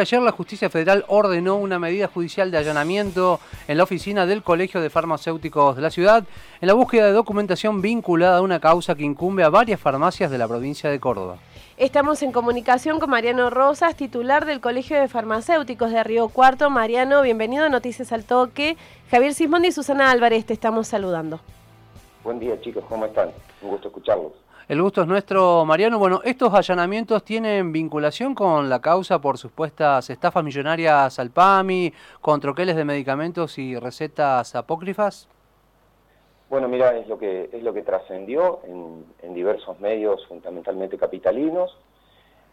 Ayer la justicia federal ordenó una medida judicial de allanamiento en la oficina del Colegio de Farmacéuticos de la ciudad en la búsqueda de documentación vinculada a una causa que incumbe a varias farmacias de la provincia de Córdoba. Estamos en comunicación con Mariano Rosas, titular del Colegio de Farmacéuticos de Río Cuarto. Mariano, bienvenido a Noticias al Toque. Javier Sismondi y Susana Álvarez te estamos saludando. Buen día chicos, ¿cómo están? Un gusto escucharlos. El gusto es nuestro, Mariano. Bueno, ¿estos allanamientos tienen vinculación con la causa por supuestas estafas millonarias al PAMI, con troqueles de medicamentos y recetas apócrifas? Bueno, mira, es lo que, es lo que trascendió en, diversos medios, fundamentalmente capitalinos.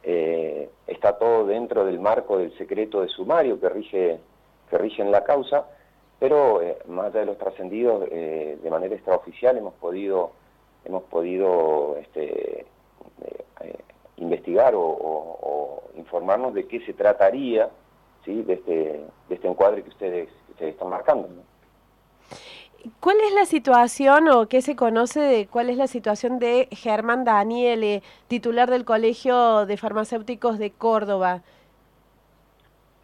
Eh, está todo dentro del marco del secreto de sumario que rige, que rige en la causa, pero eh, más allá de los trascendidos, eh, de manera extraoficial hemos podido hemos podido este, eh, investigar o, informarnos de qué se trataría ¿sí? de, este, de este encuadre que ustedes, están marcando. ¿Cuál es la situación o qué se conoce de cuál es la situación de Germán Daniele, titular del Colegio de Farmacéuticos de Córdoba?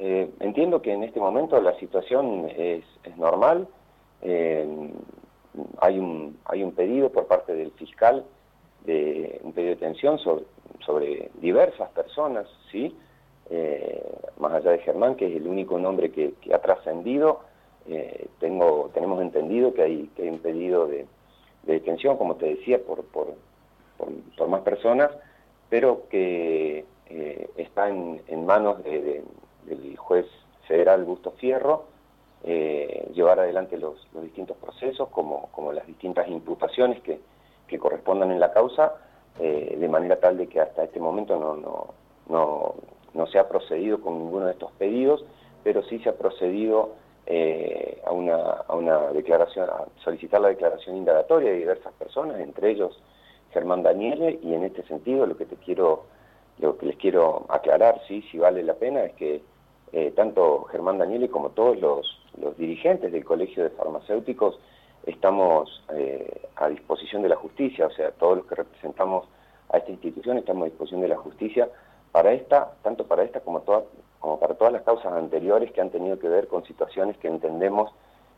Eh, entiendo que en este momento la situación es, normal hay un, hay un pedido por parte del fiscal, de un pedido de detención sobre, sobre diversas personas, ¿sí? Eh, más allá de Germán, que es el único nombre que, ha trascendido, eh, tengo, tenemos entendido que hay, que hay un pedido de, detención, como te decía, por, por, por, más personas, pero que eh, está en, manos del juez federal Busto Fierro, eh, llevar adelante los, distintos procesos, como, como, las distintas imputaciones que, que correspondan en la causa, eh, de manera tal de que hasta este momento no, no, no, no, se ha procedido con ninguno de estos pedidos, pero sí se ha procedido eh, a, una, a una declaración, a solicitar la declaración indagatoria de diversas personas, entre ellos Germán Daniele, y en este sentido lo que te quiero, lo que les quiero aclarar, sí, si vale la pena, es que tanto Germán Daniele como todos los, dirigentes del Colegio de Farmacéuticos estamos eh, a disposición de la justicia, o sea, todos los que representamos a esta institución estamos a disposición de la justicia para esta, tanto para esta como, para todas las causas anteriores que han tenido que ver con situaciones que entendemos,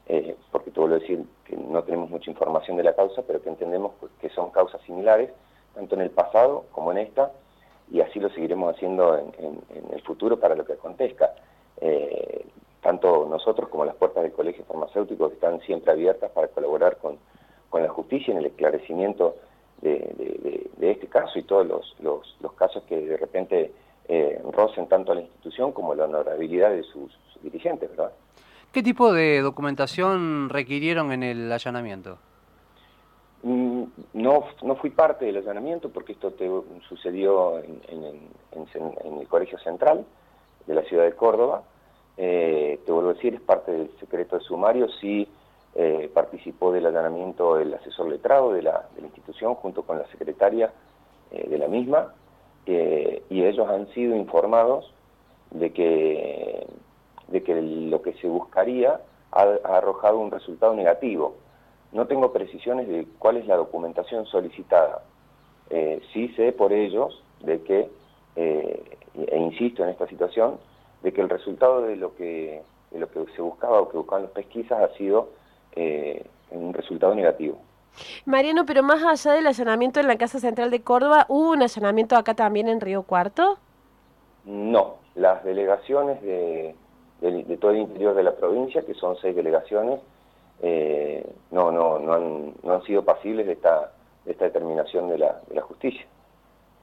eh, porque te vuelvo a decir que no tenemos mucha información de la causa, pero que entendemos que son causas similares, tanto en el pasado como en esta, y así lo seguiremos haciendo en, el futuro para lo que acontezca. Eh, tanto nosotros como las puertas del Colegio Farmacéutico están siempre abiertas para colaborar con, la justicia en el esclarecimiento de, este caso y todos los, casos que de repente eh, rocen tanto a la institución como la honorabilidad de sus, dirigentes, ¿verdad? ¿Qué tipo de documentación requirieron en el allanamiento? Mm, no, no fui parte del allanamiento porque esto te, sucedió en, en el Colegio Central de la ciudad de Córdoba, eh, te vuelvo a decir, es parte del secreto de sumario, sí eh, participó del allanamiento el asesor letrado de la, institución junto con la secretaria eh, de la misma, y ellos han sido informados de que, de que lo que se buscaría ha, arrojado un resultado negativo. No tengo precisiones de cuál es la documentación solicitada. sí sé por ellos de que, e insisto en esta situación, de que el resultado de lo que, de lo que se buscaba o que buscaban las pesquisas ha sido eh, un resultado negativo. Mariano, pero más allá del allanamiento en la Casa Central de Córdoba, ¿hubo un allanamiento acá también en Río Cuarto? No, las delegaciones de, todo el interior de la provincia, que son seis delegaciones, eh, no, no, no, han, no han sido pasibles de esta, de esta determinación de la, de la justicia.